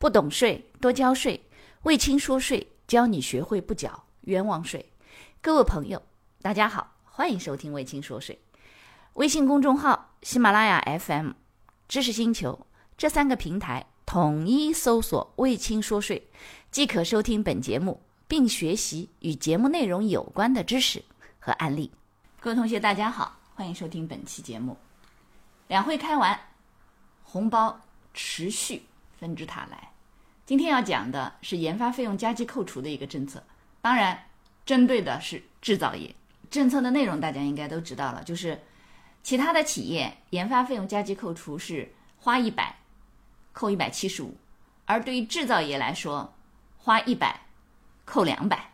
不懂税多交税，魏青说税教你学会不缴冤枉税。各位朋友，大家好，欢迎收听魏青说税。微信公众号、喜马拉雅 FM、知识星球这三个平台统一搜索“魏青说税”，即可收听本节目，并学习与节目内容有关的知识和案例。各位同学，大家好，欢迎收听本期节目。两会开完，红包持续纷至沓来。今天要讲的是研发费用加计扣除的一个政策，当然针对的是制造业。政策的内容大家应该都知道了，就是其他的企业研发费用加计扣除是花一百扣一百七十五，而对于制造业来说，花一百扣两百，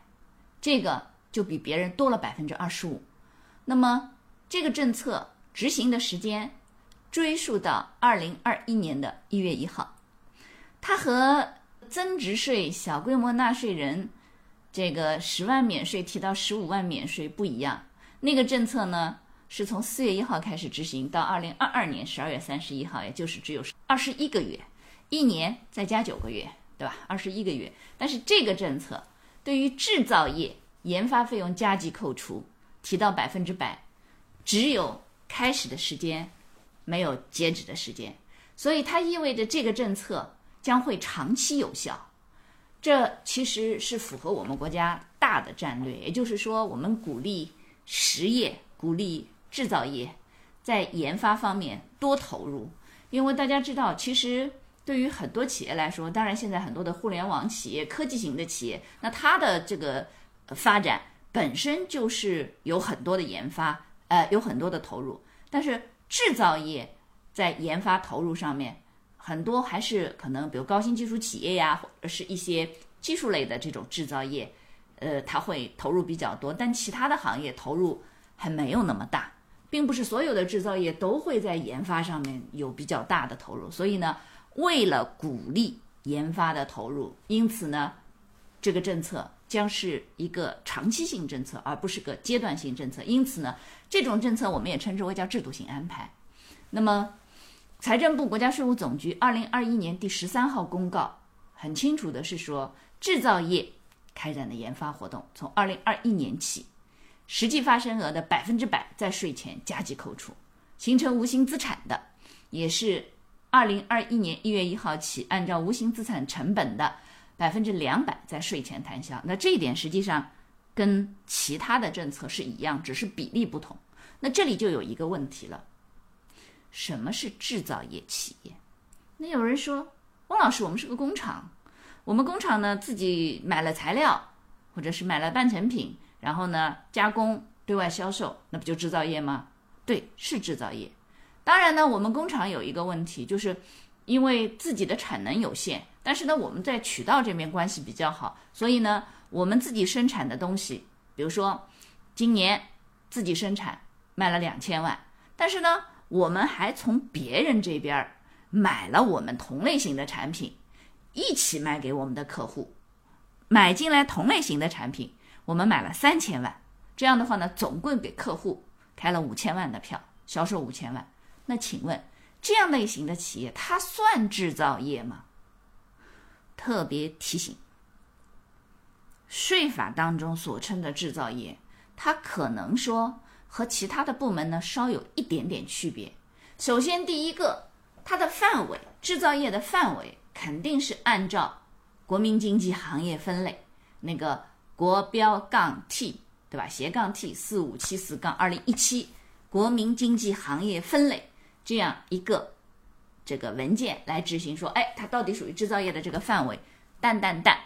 这个就比别人多了百分之二十五。那么这个政策执行的时间追溯到二零二一年的一月一号，它和增值税小规模纳税人这个十万免税提到十五万免税不一样，那个政策呢是从四月一号开始执行到二零二二年十二月三十一号，也就是只有二十一个月，一年再加九个月，对吧？二十一个月。但是这个政策对于制造业研发费用加计扣除提到百分之百，只有开始的时间，没有截止的时间，所以它意味着这个政策。将会长期有效，这其实是符合我们国家大的战略。也就是说，我们鼓励实业、鼓励制造业在研发方面多投入。因为大家知道，其实对于很多企业来说，当然现在很多的互联网企业、科技型的企业，那它的这个发展本身就是有很多的研发，呃，有很多的投入。但是制造业在研发投入上面。很多还是可能，比如高新技术企业呀，或者是一些技术类的这种制造业，呃，它会投入比较多。但其他的行业投入还没有那么大，并不是所有的制造业都会在研发上面有比较大的投入。所以呢，为了鼓励研发的投入，因此呢，这个政策将是一个长期性政策，而不是个阶段性政策。因此呢，这种政策我们也称之为叫制度性安排。那么。财政部、国家税务总局二零二一年第十三号公告很清楚的是说，制造业开展的研发活动从二零二一年起，实际发生额的百分之百在税前加计扣除，形成无形资产的，也是二零二一年一月一号起按照无形资产成本的百分之两百在税前摊销。那这一点实际上跟其他的政策是一样，只是比例不同。那这里就有一个问题了。什么是制造业企业？那有人说，汪老师，我们是个工厂，我们工厂呢自己买了材料，或者是买了半成品，然后呢加工对外销售，那不就制造业吗？对，是制造业。当然呢，我们工厂有一个问题，就是因为自己的产能有限，但是呢我们在渠道这边关系比较好，所以呢我们自己生产的东西，比如说今年自己生产卖了两千万，但是呢。我们还从别人这边买了我们同类型的产品，一起卖给我们的客户，买进来同类型的产品，我们买了三千万，这样的话呢，总共给客户开了五千万的票，销售五千万。那请问，这样类型的企业，它算制造业吗？特别提醒，税法当中所称的制造业，它可能说。和其他的部门呢，稍有一点点区别。首先，第一个，它的范围，制造业的范围肯定是按照国民经济行业分类那个国标杠 T，对吧？斜杠 T 四五七四杠二零一七国民经济行业分类这样一个这个文件来执行，说，哎，它到底属于制造业的这个范围？但但但，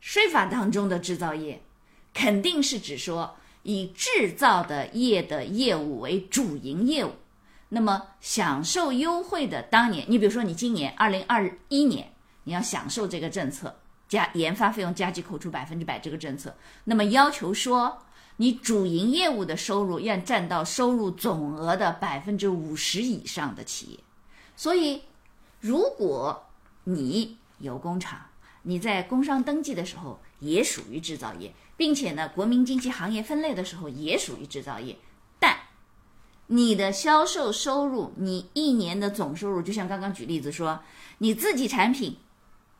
税法当中的制造业肯定是指说。以制造的业的业务为主营业务，那么享受优惠的当年，你比如说你今年二零二一年，你要享受这个政策加研发费用加计扣除百分之百这个政策，那么要求说你主营业务的收入要占到收入总额的百分之五十以上的企业，所以如果你有工厂，你在工商登记的时候也属于制造业。并且呢，国民经济行业分类的时候也属于制造业，但你的销售收入，你一年的总收入，就像刚刚举例子说，你自己产品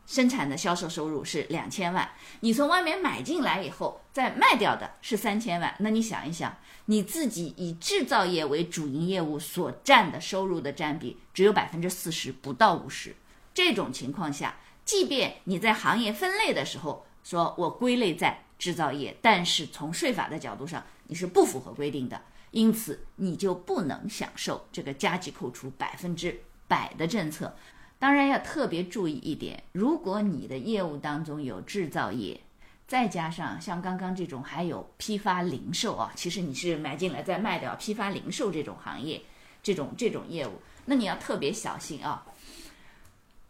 生产的销售收入是两千万，你从外面买进来以后再卖掉的是三千万，那你想一想，你自己以制造业为主营业务所占的收入的占比只有百分之四十，不到五十。这种情况下，即便你在行业分类的时候说我归类在制造业，但是从税法的角度上你是不符合规定的，因此你就不能享受这个加计扣除百分之百的政策。当然要特别注意一点，如果你的业务当中有制造业，再加上像刚刚这种还有批发零售啊，其实你是买进来再卖掉，批发零售这种行业，这种这种业务，那你要特别小心啊。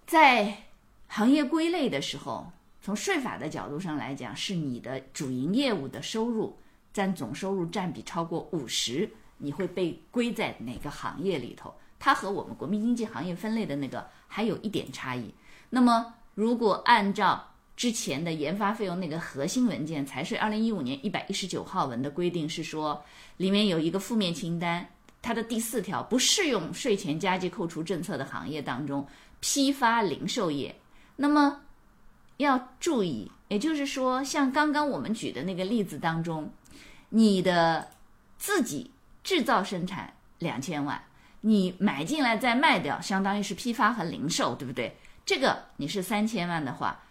在行业归类的时候，从税法的角度上来讲，是你的主营业务的收入占总收入占比超过五十，你会被归在哪个行业里头？它和我们国民经济行业分类的那个还有一点差异。那么，如果按照之前的研发费用那个核心文件财税二零一五年一百一十九号文的规定是说，里面有一个负面清单，它的第四条不适用税前加计扣除政策的行业当中，批发零售业。那么要注意，也就是说，像刚刚我们举的那个例子当中，你的自己制造生产两千万。你买进来再卖掉，相当于是批发和零售，对不对？这个你是三千万的话，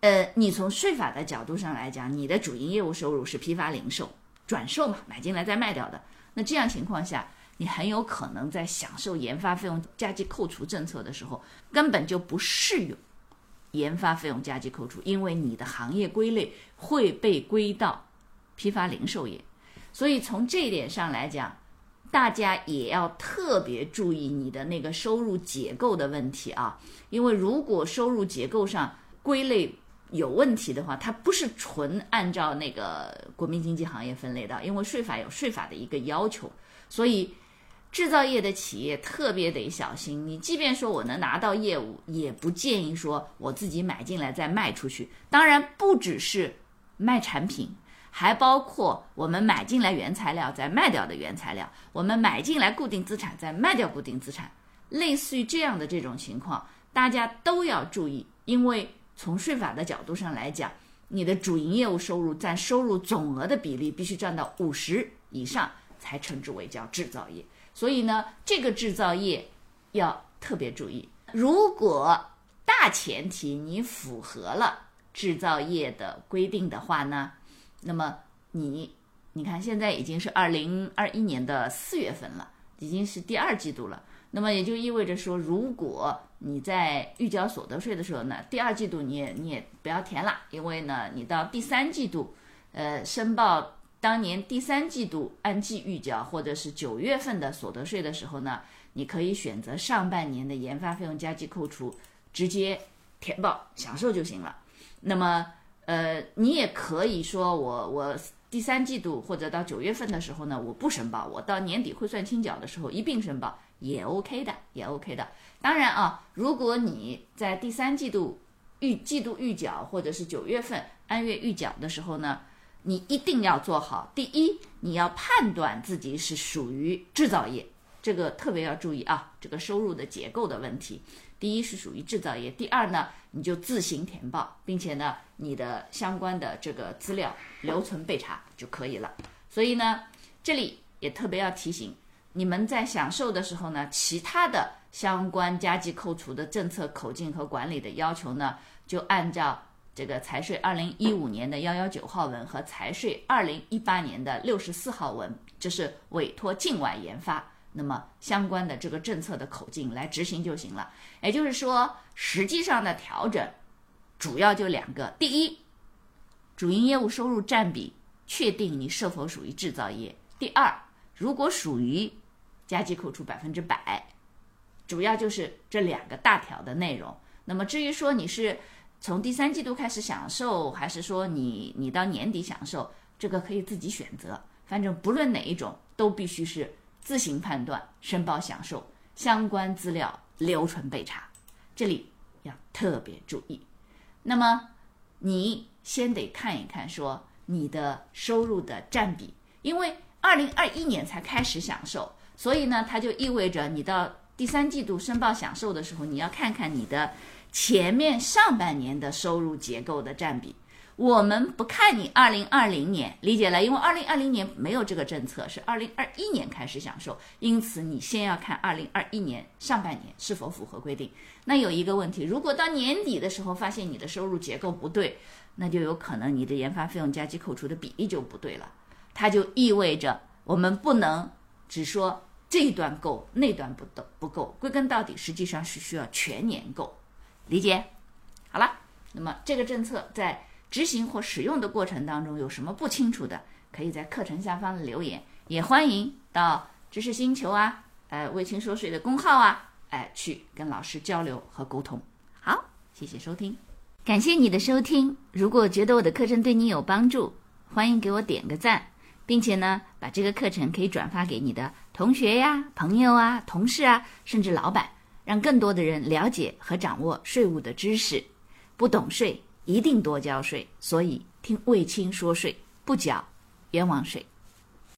呃，你从税法的角度上来讲，你的主营业务收入是批发零售转售嘛，买进来再卖掉的。那这样情况下，你很有可能在享受研发费用加计扣除政策的时候，根本就不适用研发费用加计扣除，因为你的行业归类会被归到批发零售业。所以从这一点上来讲。大家也要特别注意你的那个收入结构的问题啊，因为如果收入结构上归类有问题的话，它不是纯按照那个国民经济行业分类的，因为税法有税法的一个要求，所以制造业的企业特别得小心。你即便说我能拿到业务，也不建议说我自己买进来再卖出去。当然，不只是卖产品。还包括我们买进来原材料再卖掉的原材料，我们买进来固定资产再卖掉固定资产，类似于这样的这种情况，大家都要注意，因为从税法的角度上来讲，你的主营业务收入占收入总额的比例必须占到五十以上才称之为叫制造业。所以呢，这个制造业要特别注意。如果大前提你符合了制造业的规定的话呢？那么你，你看现在已经是二零二一年的四月份了，已经是第二季度了。那么也就意味着说，如果你在预缴所得税的时候呢，第二季度你也你也不要填了，因为呢，你到第三季度，呃，申报当年第三季度按季预缴或者是九月份的所得税的时候呢，你可以选择上半年的研发费用加计扣除，直接填报享受就行了。那么。呃，你也可以说我我第三季度或者到九月份的时候呢，我不申报，我到年底汇算清缴的时候一并申报也 OK 的，也 OK 的。当然啊，如果你在第三季度预季度预缴或者是九月份按月预缴的时候呢，你一定要做好。第一，你要判断自己是属于制造业，这个特别要注意啊，这个收入的结构的问题。第一是属于制造业，第二呢，你就自行填报，并且呢，你的相关的这个资料留存备查就可以了。所以呢，这里也特别要提醒你们，在享受的时候呢，其他的相关加计扣除的政策口径和管理的要求呢，就按照这个财税二零一五年的幺幺九号文和财税二零一八年的六十四号文，这是委托境外研发。那么相关的这个政策的口径来执行就行了。也就是说，实际上的调整主要就两个：第一，主营业务收入占比确定你是否属于制造业；第二，如果属于加计扣除百分之百，主要就是这两个大条的内容。那么至于说你是从第三季度开始享受，还是说你你到年底享受，这个可以自己选择。反正不论哪一种，都必须是。自行判断申报享受相关资料留存备查，这里要特别注意。那么你先得看一看，说你的收入的占比，因为二零二一年才开始享受，所以呢，它就意味着你到第三季度申报享受的时候，你要看看你的前面上半年的收入结构的占比。我们不看你二零二零年，理解了，因为二零二零年没有这个政策，是二零二一年开始享受，因此你先要看二零二一年上半年是否符合规定。那有一个问题，如果到年底的时候发现你的收入结构不对，那就有可能你的研发费用加计扣除的比例就不对了，它就意味着我们不能只说这一段够，那段不够不够，归根到底实际上是需要全年够，理解？好了，那么这个政策在。执行或使用的过程当中有什么不清楚的，可以在课程下方留言，也欢迎到知识星球啊，呃，魏青说水的公号啊，哎，去跟老师交流和沟通。好，谢谢收听，感谢你的收听。如果觉得我的课程对你有帮助，欢迎给我点个赞，并且呢，把这个课程可以转发给你的同学呀、朋友啊、同事啊，甚至老板，让更多的人了解和掌握税务的知识。不懂税。一定多交税，所以听卫青说税，不缴冤枉税。